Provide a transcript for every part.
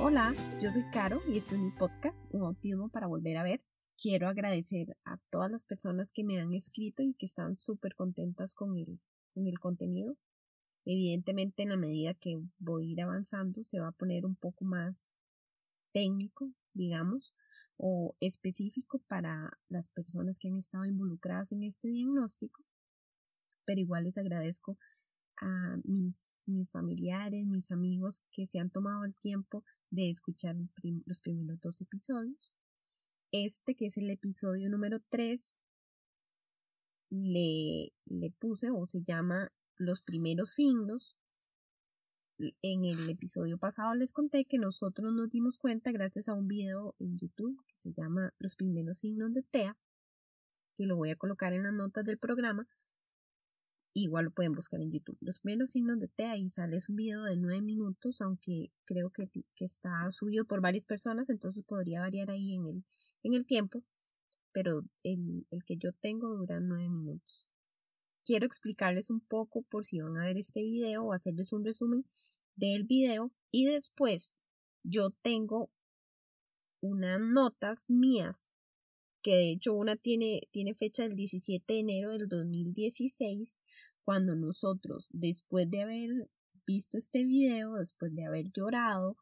Hola, yo soy Caro y este es mi podcast, Un Autismo para Volver a Ver. Quiero agradecer a todas las personas que me han escrito y que están súper contentas con el, con el contenido. Evidentemente, en la medida que voy a ir avanzando, se va a poner un poco más técnico, digamos, o específico para las personas que han estado involucradas en este diagnóstico. Pero igual les agradezco a mis, mis familiares, mis amigos que se han tomado el tiempo de escuchar los primeros dos episodios. Este, que es el episodio número 3, le, le puse o se llama Los primeros signos. En el episodio pasado les conté que nosotros nos dimos cuenta gracias a un video en YouTube que se llama Los primeros signos de TEA, que lo voy a colocar en las notas del programa, Igual lo pueden buscar en YouTube. Los primeros signos de T, ahí sale un video de 9 minutos, aunque creo que, que, está subido por varias personas, entonces podría variar ahí en el, en el tiempo, pero el, el que yo tengo dura 9 minutos. Quiero explicarles un poco por si van a ver este video o hacerles un resumen del video y después yo tengo unas notas mías que de hecho una tiene, tiene fecha del 17 de enero del 2016 cuando nosotros, después de haber visto este video, después de haber llorado,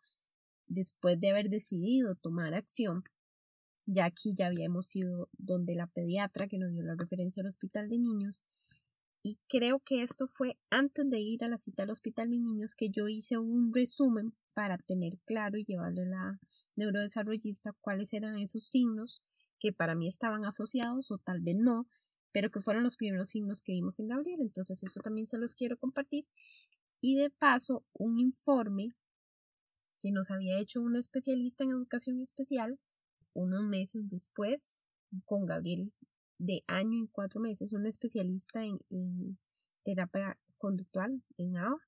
después de haber decidido tomar acción, ya aquí ya habíamos ido donde la pediatra que nos dio la referencia al hospital de niños, y creo que esto fue antes de ir a la cita al hospital de niños que yo hice un resumen para tener claro y llevarle a la neurodesarrollista cuáles eran esos signos que para mí estaban asociados o tal vez no, pero que fueron los primeros signos que vimos en Gabriel. Entonces eso también se los quiero compartir. Y de paso, un informe que nos había hecho una especialista en educación especial unos meses después con Gabriel de año y cuatro meses, un especialista en, en terapia conductual en ABA.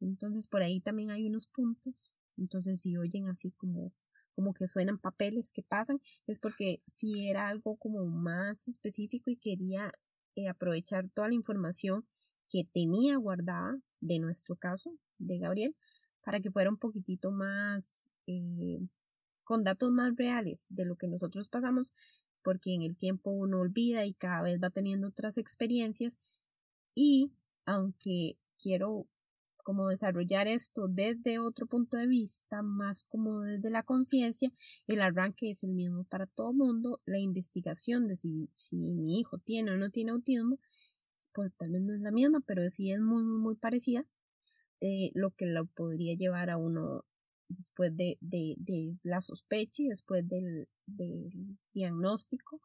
Entonces por ahí también hay unos puntos. Entonces si oyen así como como que suenan papeles que pasan, es porque si era algo como más específico y quería eh, aprovechar toda la información que tenía guardada de nuestro caso, de Gabriel, para que fuera un poquitito más eh, con datos más reales de lo que nosotros pasamos, porque en el tiempo uno olvida y cada vez va teniendo otras experiencias. Y aunque quiero como desarrollar esto desde otro punto de vista, más como desde la conciencia, el arranque es el mismo para todo mundo, la investigación de si, si mi hijo tiene o no tiene autismo, pues tal vez no es la misma, pero sí es muy, muy, muy parecida, eh, lo que lo podría llevar a uno después de, de, de la sospecha y después del, del diagnóstico,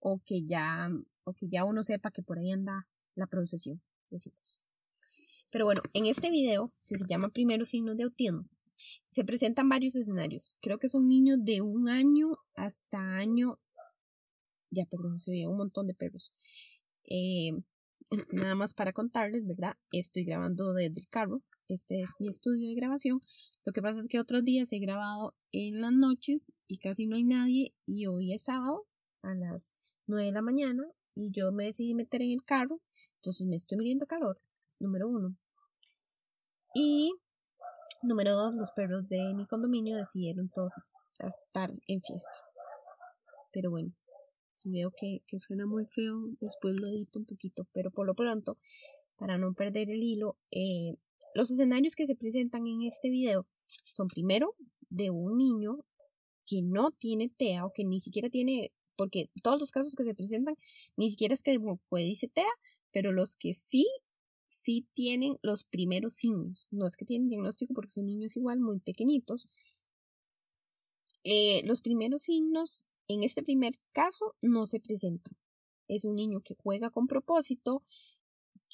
o que ya, o que ya uno sepa que por ahí anda la procesión, decimos. Pero bueno, en este video, si se llama Primeros signos de autismo, se presentan varios escenarios. Creo que son niños de un año hasta año. Ya, perdón, se ve un montón de perros. Eh, nada más para contarles, ¿verdad? Estoy grabando desde el carro. Este es mi estudio de grabación. Lo que pasa es que otros días he grabado en las noches y casi no hay nadie. Y hoy es sábado a las 9 de la mañana y yo me decidí meter en el carro. Entonces me estoy muriendo calor. Número uno. Y número dos, los perros de mi condominio decidieron todos estar en fiesta. Pero bueno, si veo que, que suena muy feo, después lo edito un poquito. Pero por lo pronto, para no perder el hilo, eh, los escenarios que se presentan en este video son primero de un niño que no tiene TEA o que ni siquiera tiene, porque todos los casos que se presentan ni siquiera es que puede dice TEA, pero los que sí sí tienen los primeros signos. No es que tienen diagnóstico porque son niños igual muy pequeñitos. Eh, los primeros signos en este primer caso no se presentan. Es un niño que juega con propósito,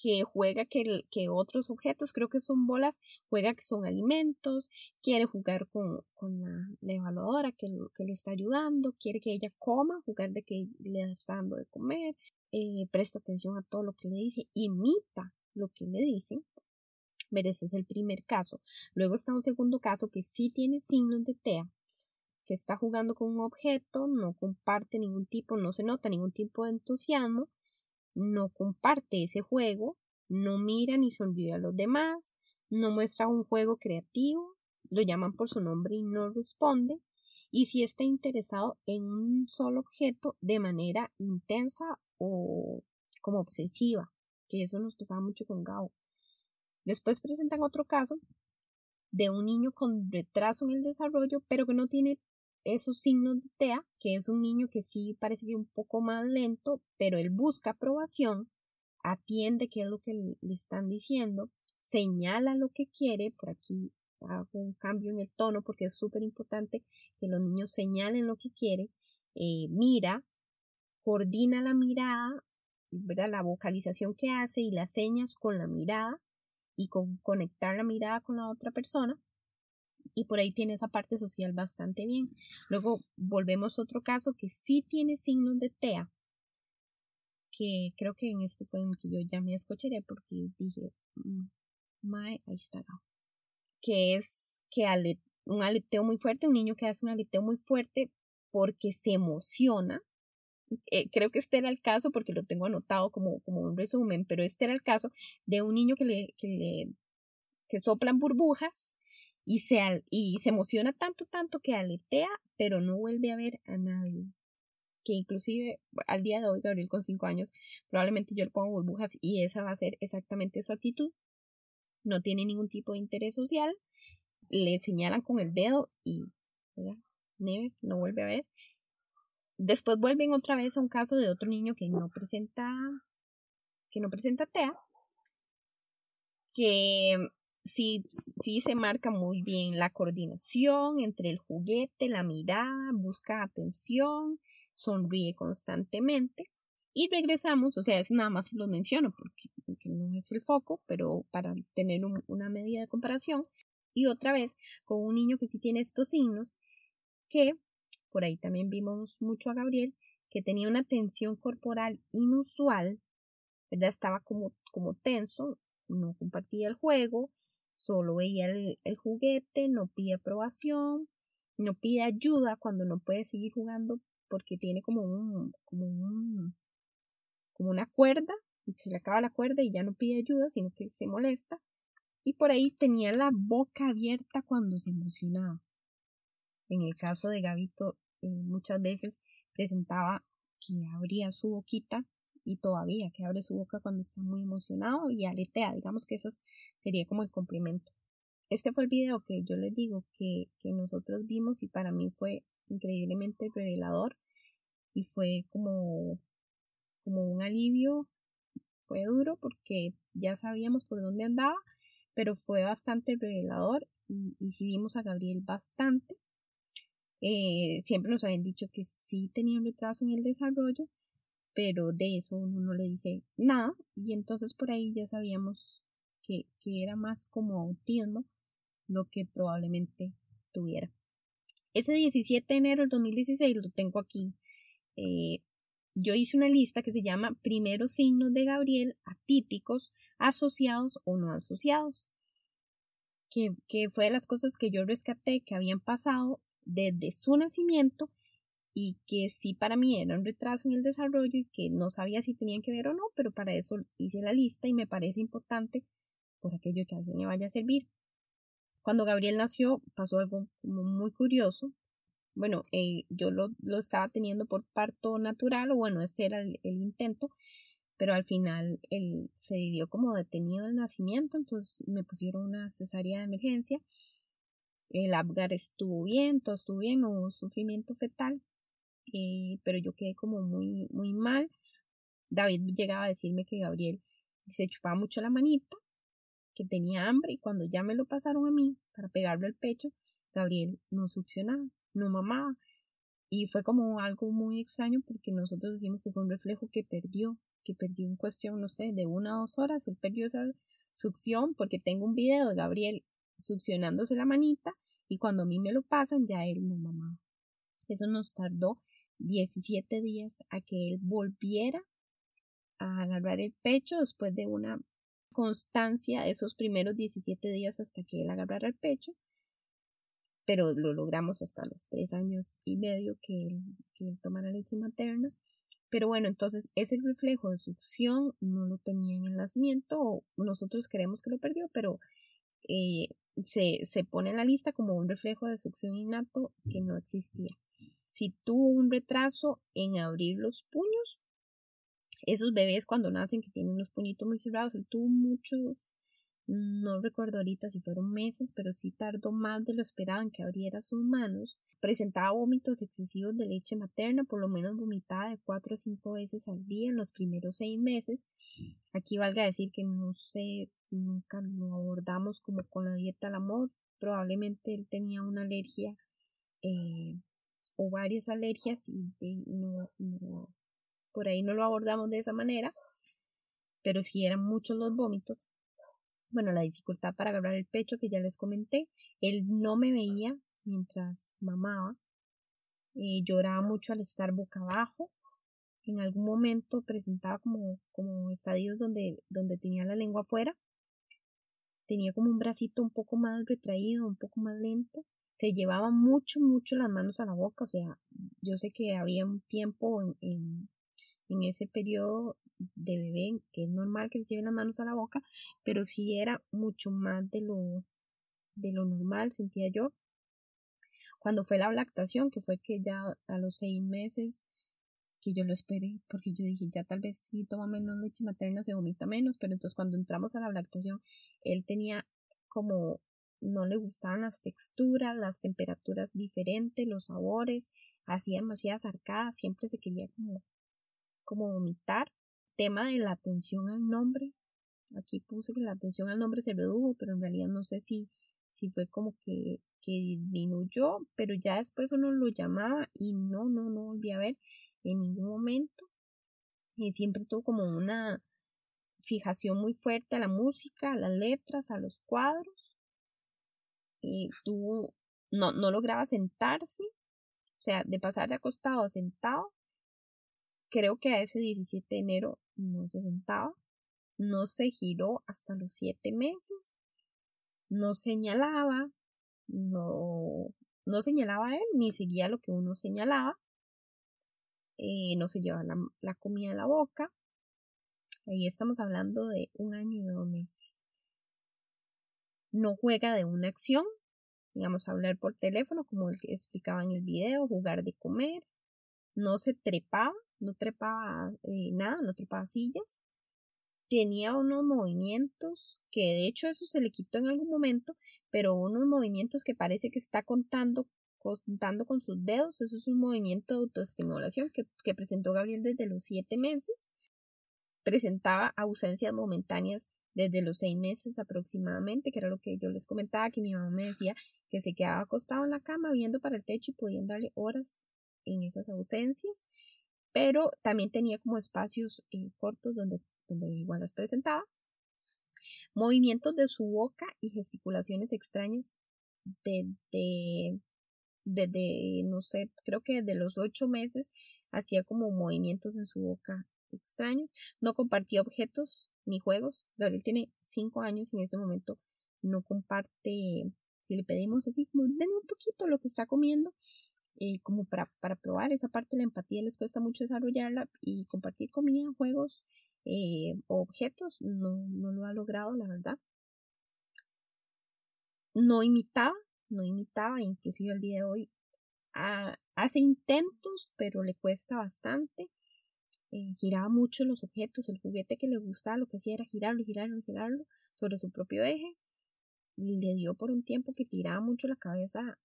que juega que, otros objetos, creo que son bolas, juega que son alimentos, quiere jugar con, con la, evaluadora que, que le está ayudando, quiere que ella coma, jugar de que le está dando de comer, eh, presta atención a todo lo que le dice, imita lo que le dicen. Pero ese es el primer caso. Luego está un segundo caso que sí tiene signos de TEA, que está jugando con un objeto, no comparte ningún tipo, no se nota ningún tipo de entusiasmo, no comparte ese juego, no mira ni sonríe a los demás, no muestra un juego creativo, lo llaman por su nombre y no responde, y si está interesado en un solo objeto de manera intensa o como obsesiva, que eso nos pasaba mucho con Gao. Después presentan otro caso de un niño con retraso en el desarrollo, pero que no tiene esos signos de TEA, que es un niño que sí parece que un poco más lento, pero él busca aprobación, atiende qué es lo que le están diciendo, señala lo que quiere, por aquí hago un cambio en el tono porque es súper importante que los niños señalen lo que quiere, eh, mira, coordina la mirada, ¿verdad? la vocalización que hace y las señas con la mirada y con conectar la mirada con la otra persona. Y por ahí tiene esa parte social bastante bien. Luego volvemos a otro caso que sí tiene signos de TEA, que creo que en este fue en que yo ya me escucharé porque dije, mm, ahí está que es que un aleteo muy fuerte, un niño que hace un aleteo muy fuerte porque se emociona. Eh, creo que este era el caso porque lo tengo anotado como, como un resumen, pero este era el caso de un niño que le, que le que soplan burbujas y se, y se emociona tanto, tanto que aletea, pero no vuelve a ver a nadie. Que inclusive al día de hoy, Gabriel con cinco años, probablemente yo le pongo burbujas y esa va a ser exactamente su actitud no tiene ningún tipo de interés social, le señalan con el dedo y no vuelve a ver. Después vuelven otra vez a un caso de otro niño que no presenta que no presenta TEA, que sí, sí se marca muy bien la coordinación entre el juguete, la mirada, busca atención, sonríe constantemente, y regresamos, o sea, es nada más lo menciono porque, no es el foco, pero para tener una medida de comparación. Y otra vez, con un niño que sí tiene estos signos, que por ahí también vimos mucho a Gabriel, que tenía una tensión corporal inusual, ¿verdad? Estaba como, como tenso, no compartía el juego, solo veía el, juguete, no pide aprobación, no pide ayuda cuando no puede seguir jugando porque tiene como como un como una cuerda, y se le acaba la cuerda y ya no pide ayuda, sino que se molesta. Y por ahí tenía la boca abierta cuando se emocionaba. En el caso de Gabito, eh, muchas veces presentaba que abría su boquita y todavía que abre su boca cuando está muy emocionado y aletea. Digamos que eso sería como el complemento. Este fue el video que yo les digo que, que nosotros vimos y para mí fue increíblemente revelador y fue como como un alivio. Fue duro porque ya sabíamos por dónde andaba, pero fue bastante revelador y, y sí vimos a Gabriel bastante. Eh, siempre nos habían dicho que sí tenía un retraso en el desarrollo, pero de eso uno no le dice nada y entonces por ahí ya sabíamos que, que era más como autismo lo que probablemente tuviera. Ese 17 de enero del 2016 lo tengo aquí eh, yo hice una lista que se llama primeros signos de Gabriel atípicos, asociados o no asociados, que, que fue de las cosas que yo rescaté que habían pasado desde su nacimiento y que sí para mí era un retraso en el desarrollo y que no sabía si tenían que ver o no, pero para eso hice la lista y me parece importante por aquello que a alguien le vaya a servir. Cuando Gabriel nació pasó algo muy curioso bueno, eh, yo lo, lo, estaba teniendo por parto natural, o bueno, ese era el, intento, pero al final él se dio como detenido el nacimiento, entonces me pusieron una cesárea de emergencia. El Abgar estuvo bien, todo estuvo bien, no hubo sufrimiento fetal, eh, pero yo quedé como muy, muy mal. David llegaba a decirme que Gabriel se chupaba mucho la manita, que tenía hambre y cuando ya me lo pasaron a mí para pegarlo al pecho, Gabriel no succionaba no mamá. Y fue como algo muy extraño porque nosotros decimos que fue un reflejo que perdió, que perdió en cuestión, no sé, de una o dos horas. Él perdió esa succión porque tengo un video de Gabriel succionándose la manita y cuando a mí me lo pasan ya él no mamá. Eso nos tardó 17 días a que él volviera a agarrar el pecho después de una constancia esos primeros 17 días hasta que él agarrara el pecho pero lo logramos hasta los tres años y medio que él, que él tomara leche materna. Pero bueno, entonces ese reflejo de succión no lo tenía en el nacimiento, nosotros creemos que lo perdió, pero eh, se, se pone en la lista como un reflejo de succión innato que no existía. Si tuvo un retraso en abrir los puños, esos bebés cuando nacen que tienen los puñitos muy cerrados, tuvo muchos no recuerdo ahorita si fueron meses, pero sí tardó más de lo esperado en que abriera sus manos. Presentaba vómitos excesivos de leche materna, por lo menos vomitaba de cuatro o cinco veces al día en los primeros seis meses. Aquí valga decir que no sé, nunca lo abordamos como con la dieta al amor. Probablemente él tenía una alergia eh, o varias alergias y no, no, por ahí no lo abordamos de esa manera. Pero sí eran muchos los vómitos bueno, la dificultad para agarrar el pecho que ya les comenté. Él no me veía mientras mamaba. Eh, lloraba mucho al estar boca abajo. En algún momento presentaba como, como estadios donde, donde tenía la lengua afuera. Tenía como un bracito un poco más retraído, un poco más lento. Se llevaba mucho, mucho las manos a la boca. O sea, yo sé que había un tiempo en, en, en ese periodo de bebé, que es normal que se lleven las manos a la boca, pero sí era mucho más de lo, de lo normal, sentía yo. Cuando fue la lactación, que fue que ya a los seis meses que yo lo esperé, porque yo dije, ya tal vez si toma menos leche materna se vomita menos, pero entonces cuando entramos a la lactación, él tenía como, no le gustaban las texturas, las temperaturas diferentes, los sabores, hacía demasiadas arcadas, siempre se quería como, como vomitar tema de la atención al nombre. Aquí puse que la atención al nombre se redujo, pero en realidad no sé si, si fue como que, que disminuyó, pero ya después uno lo llamaba y no, no, no volví a ver en ningún momento. Y siempre tuvo como una fijación muy fuerte a la música, a las letras, a los cuadros. Y tuvo, no, no lograba sentarse, o sea, de pasar de acostado a sentado, creo que a ese 17 de enero no se sentaba, no se giró hasta los siete meses, no señalaba, no, no señalaba él, ni seguía lo que uno señalaba, eh, no se llevaba la, la comida a la boca. Ahí estamos hablando de un año y dos meses. No juega de una acción, digamos, hablar por teléfono, como explicaba en el video, jugar de comer, no se trepaba, no trepaba eh, nada, no trepaba sillas. Tenía unos movimientos que de hecho eso se le quitó en algún momento, pero unos movimientos que parece que está contando, contando con sus dedos. Eso es un movimiento de autoestimulación que, presentó Gabriel desde los siete meses. Presentaba ausencias momentáneas desde los seis meses aproximadamente, que era lo que yo les comentaba, que mi mamá me decía que se quedaba acostado en la cama viendo para el techo y podían darle horas en esas ausencias pero también tenía como espacios eh, cortos donde, donde igual las presentaba. Movimientos de su boca y gesticulaciones extrañas desde, desde, no sé, creo que desde los ocho meses hacía como movimientos en su boca extraños. No compartía objetos ni juegos. Gabriel tiene cinco años y en este momento no comparte. Si le pedimos así como un poquito lo que está comiendo, como para, para probar esa parte de la empatía les cuesta mucho desarrollarla y compartir comida, juegos eh, objetos no, no lo ha logrado la verdad. No imitaba no imitaba inclusive al día de hoy hace intentos pero le cuesta bastante eh, giraba mucho los objetos el juguete que le gustaba lo que hacía era girarlo girarlo girarlo sobre su propio eje le dio por un tiempo que tiraba mucho la cabeza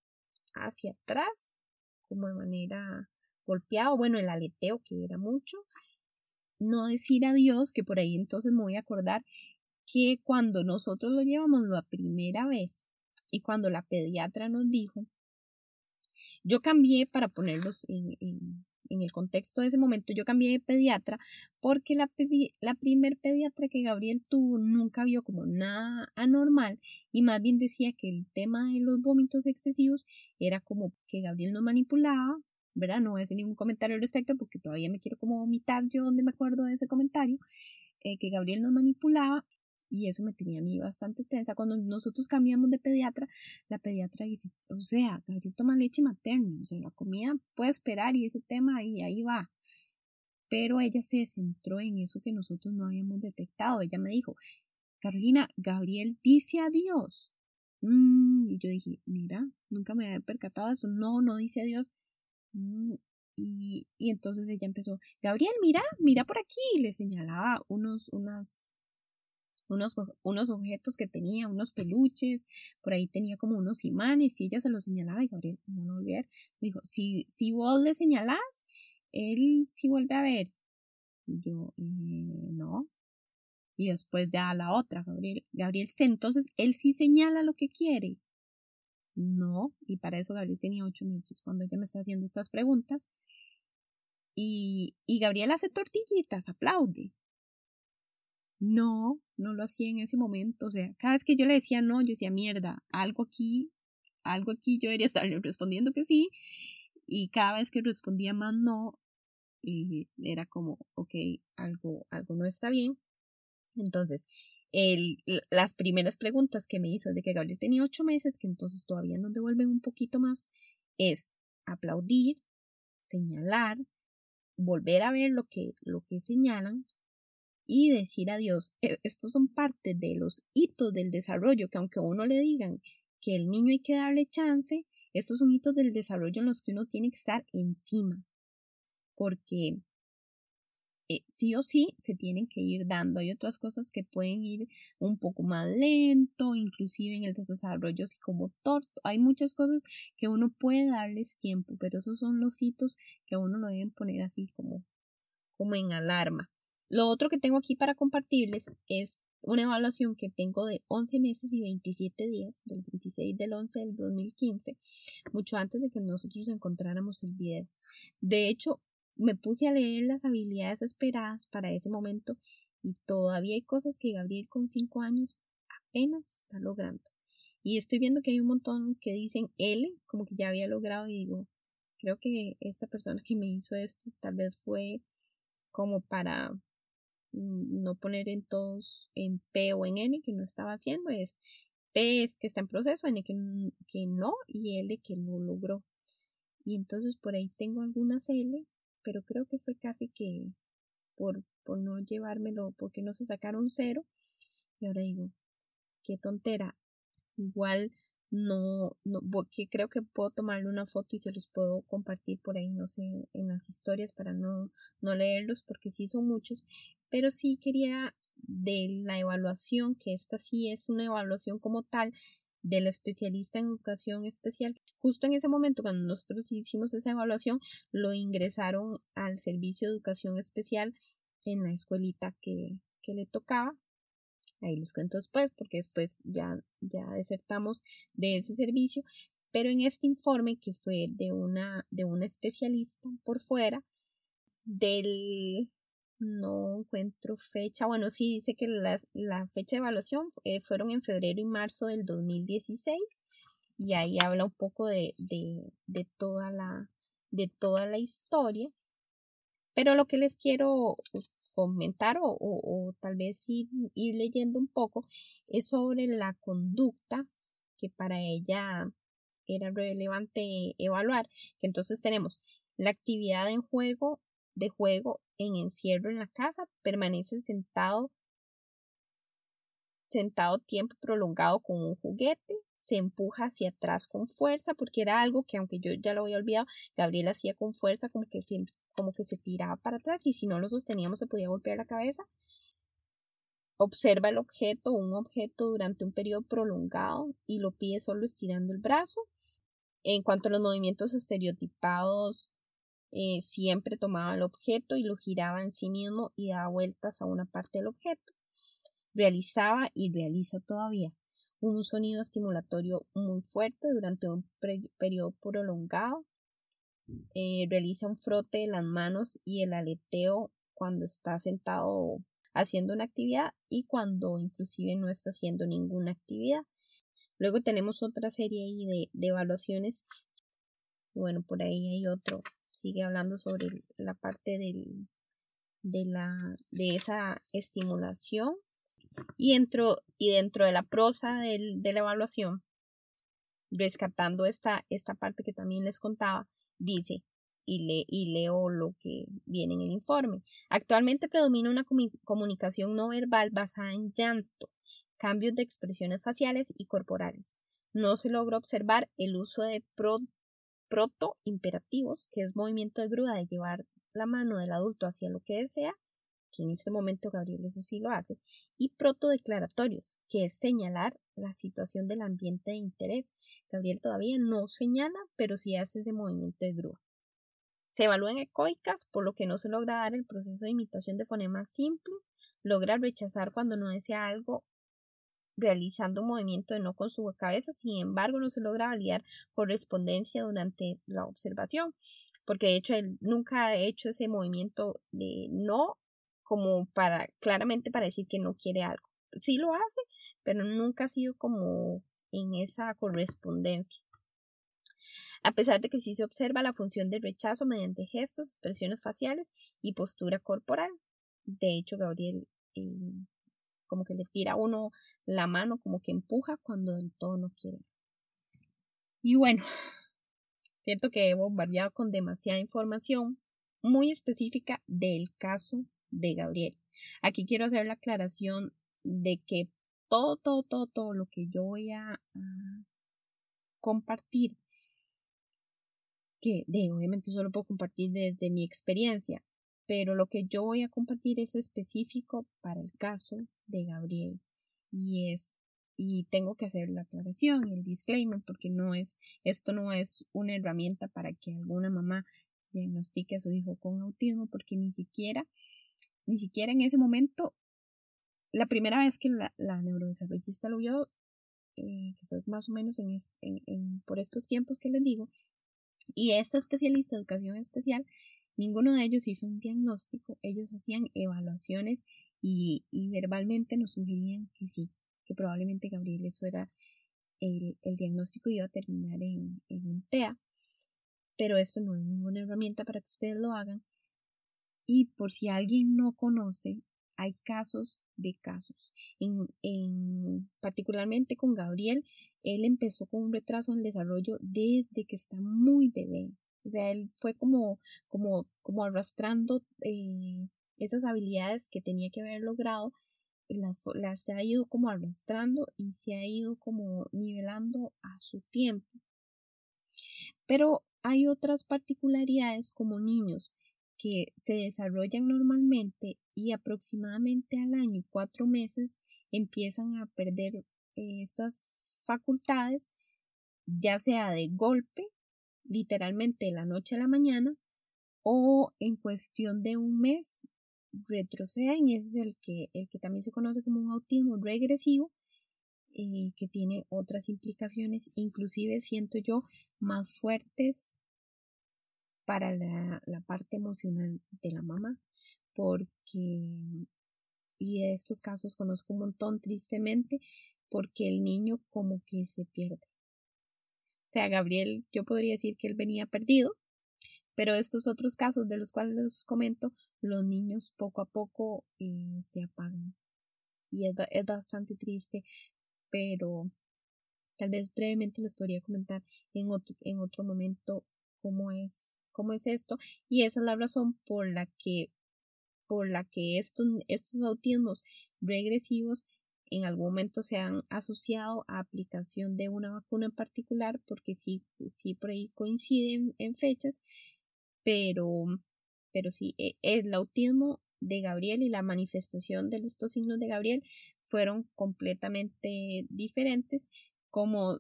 hacia atrás como de manera golpeado, bueno, el aleteo que era mucho, no decir adiós, que por ahí entonces me voy a acordar que cuando nosotros lo llevamos la primera vez y cuando la pediatra nos dijo, yo cambié para ponerlos en, en el contexto de ese momento, yo cambié de pediatra porque la, la primer pediatra que Gabriel tuvo nunca vio como nada anormal y más bien decía que el tema de los vómitos excesivos era como que Gabriel nos manipulaba, ¿verdad? No voy a hacer ningún comentario al respecto porque todavía me quiero como vomitar yo donde me acuerdo de ese comentario, eh, que Gabriel nos manipulaba y eso me tenía a mí bastante tensa. Cuando nosotros cambiamos de pediatra, la pediatra dice, o sea, Gabriel toma leche materna, o sea, la comida puede esperar y ese tema ahí, ahí va. Pero ella se centró en eso que nosotros no habíamos detectado. Ella me dijo, Carolina, Gabriel dice adiós. Mm, y yo dije, mira, nunca me había percatado de eso. No, no dice Dios. Mm, y, y, entonces ella empezó, Gabriel, mira, mira por aquí. Y le señalaba unos, unas, unos, unos objetos que tenía, unos peluches. Por ahí tenía como unos imanes. Y ella se los señalaba y Gabriel no lo ver. Dijo, si, si vos le señalás, él sí vuelve a ver. Y yo, eh, no. Y después ya la otra, Gabriel. Gabriel, entonces él sí señala lo que quiere. No, y para eso Gabriel tenía ocho meses cuando ella me está haciendo estas preguntas. Y, y Gabriel hace tortillitas, aplaude. No, no lo hacía en ese momento. O sea, cada vez que yo le decía no, yo decía mierda, algo aquí, algo aquí, yo debería estarle respondiendo que sí. Y cada vez que respondía más no, y era como, ok, algo, algo no está bien. Entonces, las primeras preguntas que me hizo de que Gabriel tenía ocho meses, que entonces todavía nos devuelven un poquito más, es aplaudir, señalar, volver a ver lo que, lo que señalan y decir adiós. E, estos son parte de los hitos del desarrollo, que aunque a uno le digan que el niño hay que darle chance, estos son hitos del desarrollo en los que uno tiene que estar encima porque eh, sí o sí se tienen que ir dando. Hay otras cosas que pueden ir un poco más lento, inclusive en el desarrollo psicomotor. Hay muchas cosas que uno puede darles tiempo, pero esos son los hitos que uno lo deben poner así como, como en alarma. Lo otro que tengo aquí para compartirles es una evaluación que tengo de 11 meses y 27 días, del 26 del 11 del 2015, mucho antes de que nosotros encontráramos el video. De hecho, me puse a leer las habilidades esperadas para ese momento y todavía hay cosas que Gabriel con cinco años apenas está logrando. Y estoy viendo que hay un montón que dicen L, como que ya había logrado y digo, creo que esta persona que me hizo esto tal vez fue como para no poner en todos en P o en N que no estaba haciendo, es P es que está en proceso, N que, que no y L que lo logró. Y entonces por ahí tengo algunas L pero creo que fue casi que por, por no llevármelo, porque no se sacaron cero. Y ahora digo, qué tontera. Igual no, no, porque creo que puedo tomarle una foto y se los puedo compartir por ahí, no sé, en las historias para no, no leerlos, porque sí son muchos, pero sí quería de la evaluación, que esta sí es una evaluación como tal, del especialista en educación especial. Justo en ese momento, cuando nosotros hicimos esa evaluación, lo ingresaron al servicio de educación especial en la escuelita que, que le tocaba. Ahí les cuento después, porque después ya, ya desertamos de ese servicio. Pero en este informe, que fue de una, de una especialista por fuera, del no encuentro fecha. Bueno, sí dice que la, la fecha de evaluación eh, fueron en febrero y marzo del 2016 y ahí habla un poco de, de, de, toda, la, de toda la historia. Pero lo que les quiero comentar o, o, tal vez ir, ir leyendo un poco es sobre la conducta que para ella era relevante evaluar. Que entonces tenemos la actividad en juego de juego en encierro en la casa, permanece sentado sentado tiempo prolongado con un juguete, se empuja hacia atrás con fuerza, porque era algo que aunque yo ya lo había olvidado, Gabriel hacía con fuerza como que se, como que se tiraba para atrás y si no lo sosteníamos se podía golpear la cabeza. Observa el objeto, un objeto durante un periodo prolongado y lo pide solo estirando el brazo. En cuanto a los movimientos estereotipados eh, siempre tomaba el objeto y lo giraba en sí mismo y daba vueltas a una parte del objeto. Realizaba y realiza todavía un sonido estimulatorio muy fuerte durante un periodo prolongado. Eh, realiza un frote de las manos y el aleteo cuando está sentado haciendo una actividad y cuando inclusive no está haciendo ninguna actividad. Luego tenemos otra serie de, de evaluaciones. Bueno, por ahí hay otro sigue hablando sobre la parte del, de, la, de esa estimulación y dentro, y dentro de la prosa del, de la evaluación, rescatando esta, esta parte que también les contaba, dice, y, le, y leo lo que viene en el informe. Actualmente predomina una comunicación no verbal basada en llanto, cambios de expresiones faciales y corporales, no se logra observar el uso de proto-imperativos, que es movimiento de grúa de llevar la mano del adulto hacia lo que desea, que en este momento Gabriel eso sí lo hace, y proto-declaratorios, que es señalar la situación del ambiente de interés. Gabriel todavía no señala, pero sí hace ese movimiento de grúa. Se evalúan ecoicas, por lo que no se logra dar el proceso de imitación de fonema simple, logra rechazar cuando no desea algo realizando un movimiento de no con su cabeza, sin embargo no se logra validar correspondencia durante la observación, porque de hecho él nunca ha hecho ese movimiento de no como para claramente para decir que no quiere algo. Sí lo hace, pero nunca ha sido como en esa correspondencia. A pesar de que sí se observa la función de rechazo mediante gestos, expresiones faciales y postura corporal. De hecho, Gabriel eh, como que le tira a uno la mano, como que empuja cuando del todo no quiere. Y bueno, cierto que he bombardeado con demasiada información muy específica del caso de Gabriel. Aquí quiero hacer la aclaración de que todo, todo, todo, todo lo que yo voy a, compartir, que de, obviamente solo puedo compartir desde mi experiencia, pero lo que yo voy a compartir es específico para el caso de Gabriel y es y tengo que hacer la aclaración, el disclaimer, porque no es, esto no es una herramienta para que alguna mamá diagnostique a su hijo con autismo, porque ni siquiera, ni siquiera en ese momento, la primera vez que la, la neurodesarrollista lo vio, eh, que fue más o menos en, en, por estos tiempos que les digo, y esta especialista de educación especial Ninguno de ellos hizo un diagnóstico, ellos hacían evaluaciones y, verbalmente nos sugerían que sí, que probablemente Gabriel eso era el, el diagnóstico iba a terminar en, en un TEA, pero esto no es ninguna herramienta para que ustedes lo hagan. Y por si alguien no conoce, hay casos de casos. En, en, particularmente con Gabriel, él empezó con un retraso en el desarrollo desde que está muy bebé. O sea, él fue como, como, como arrastrando eh, esas habilidades que tenía que haber logrado, las, las ha ido como arrastrando y se ha ido como nivelando a su tiempo. Pero hay otras particularidades como niños que se desarrollan normalmente y aproximadamente al año y cuatro meses empiezan a perder eh, estas facultades, ya sea de golpe literalmente de la noche a la mañana o en cuestión de un mes retroceden y ese es el que, el que también se conoce como un autismo regresivo eh, que tiene otras implicaciones, inclusive siento yo más fuertes para la, parte emocional de la mamá, porque, y de estos casos conozco un montón tristemente, porque el niño como que se pierde sea, Gabriel, yo podría decir que él venía perdido, pero estos otros casos de los cuales les comento, los niños poco a poco eh, se apagan. Y es, es bastante triste, pero tal vez brevemente les podría comentar en otro, en otro momento cómo es, cómo es esto. Y esa es la razón por la que, por la que estos, estos autismos regresivos en algún momento se han asociado a aplicación de una vacuna en particular, porque sí, sí por ahí coinciden en fechas, pero, pero sí, e, el autismo de Gabriel y la manifestación de estos signos de Gabriel fueron completamente diferentes, como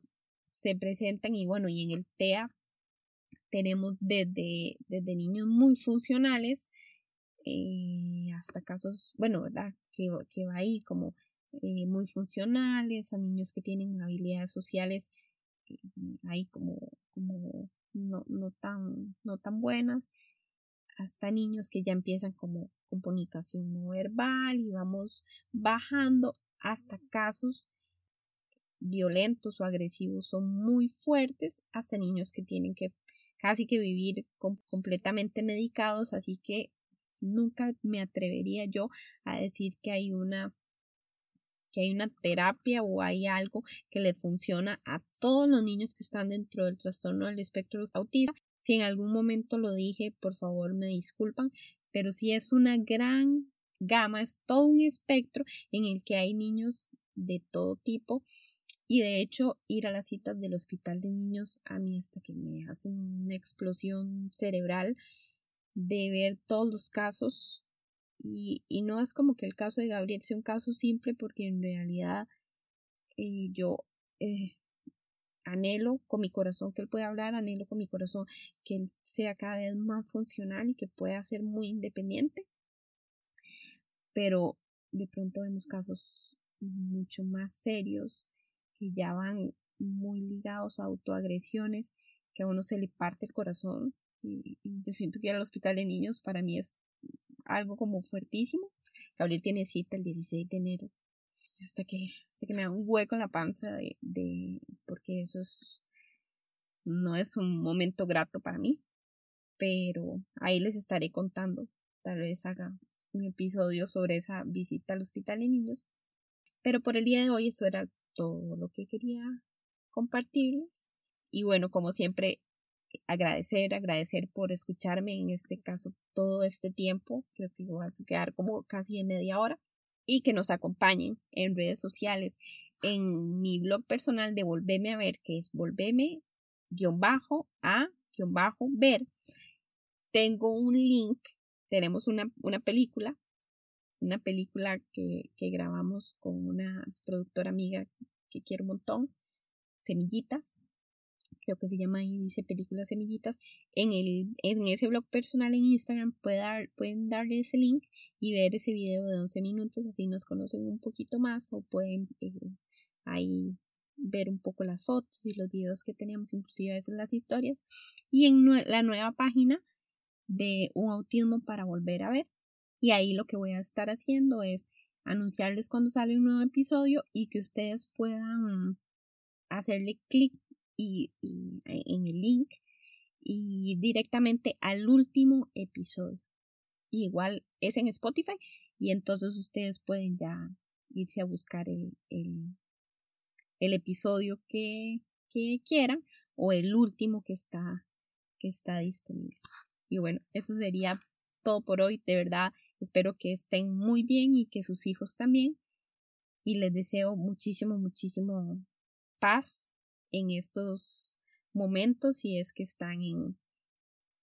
se presentan y bueno, y en el TEA tenemos desde, desde niños muy funcionales eh, hasta casos, bueno, ¿verdad? Que, que va ahí como eh, muy funcionales, a niños que tienen habilidades sociales eh, ahí como, como no, no, tan, no tan buenas, hasta niños que ya empiezan como comunicación no verbal y vamos bajando hasta casos violentos o agresivos son muy fuertes, hasta niños que tienen que casi que vivir completamente medicados, así que nunca me atrevería yo a decir que hay una que hay una terapia o hay algo que le funciona a todos los niños que están dentro del trastorno del espectro autista. Si en algún momento lo dije, por favor me disculpan, pero sí es una gran gama, es todo un espectro en el que hay niños de todo tipo Y de hecho, ir a las citas del hospital de niños a mí hasta que me hace una explosión cerebral de ver todos los casos. Y, y no es como que el caso de Gabriel sea un caso simple, porque en realidad eh, yo eh, anhelo con mi corazón que él pueda hablar, anhelo con mi corazón que él sea cada vez más funcional y que pueda ser muy independiente. Pero de pronto vemos casos mucho más serios que ya van muy ligados a autoagresiones, que a uno se le parte el corazón. Y, yo siento que ir al hospital de niños para mí es algo como fuertísimo. Gabriel tiene cita el 16 de enero. Hasta que, hasta que me da un hueco en la panza de, de porque eso es no es un momento grato para mí. Pero ahí les estaré contando. Tal vez haga un episodio sobre esa visita al hospital de niños. Pero por el día de hoy eso era todo lo que quería compartirles. Y bueno, como siempre, agradecer, agradecer por escucharme en este caso todo este tiempo. Creo que voy a quedar como casi en media hora. Y que nos acompañen en redes sociales, en mi blog personal de Volveme a ver, que es volveme bajo a bajo ver. Tengo un link, tenemos una, una película una película que, grabamos con una productora amiga que quiero un montón, Semillitas, creo que se llama ahí, dice película Semillitas, en, el, en ese blog personal en Instagram pueden darle ese link y ver ese video de 11 minutos, así nos conocen un poquito más o pueden eh, ahí ver un poco las fotos y los videos que tenemos, inclusive a veces las historias, y en la nueva página de Un Autismo para Volver a Ver, y ahí lo que voy a estar haciendo es anunciarles cuando sale un nuevo episodio y que ustedes puedan hacerle clic y, en el link y directamente al último episodio. igual es en Spotify y entonces ustedes pueden ya irse a buscar el, el, el episodio que, que, quieran o el último que está, que está disponible. Y bueno, eso sería todo por hoy. De verdad, Espero que estén muy bien y que sus hijos también. Y les deseo muchísimo, muchísimo paz en estos momentos si es que están en,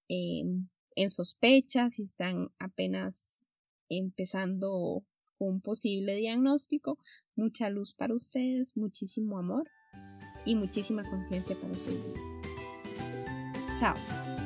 en, en sospechas, si están apenas empezando un posible diagnóstico. Mucha luz para ustedes, muchísimo amor y muchísima conciencia para sus vidas. Chao.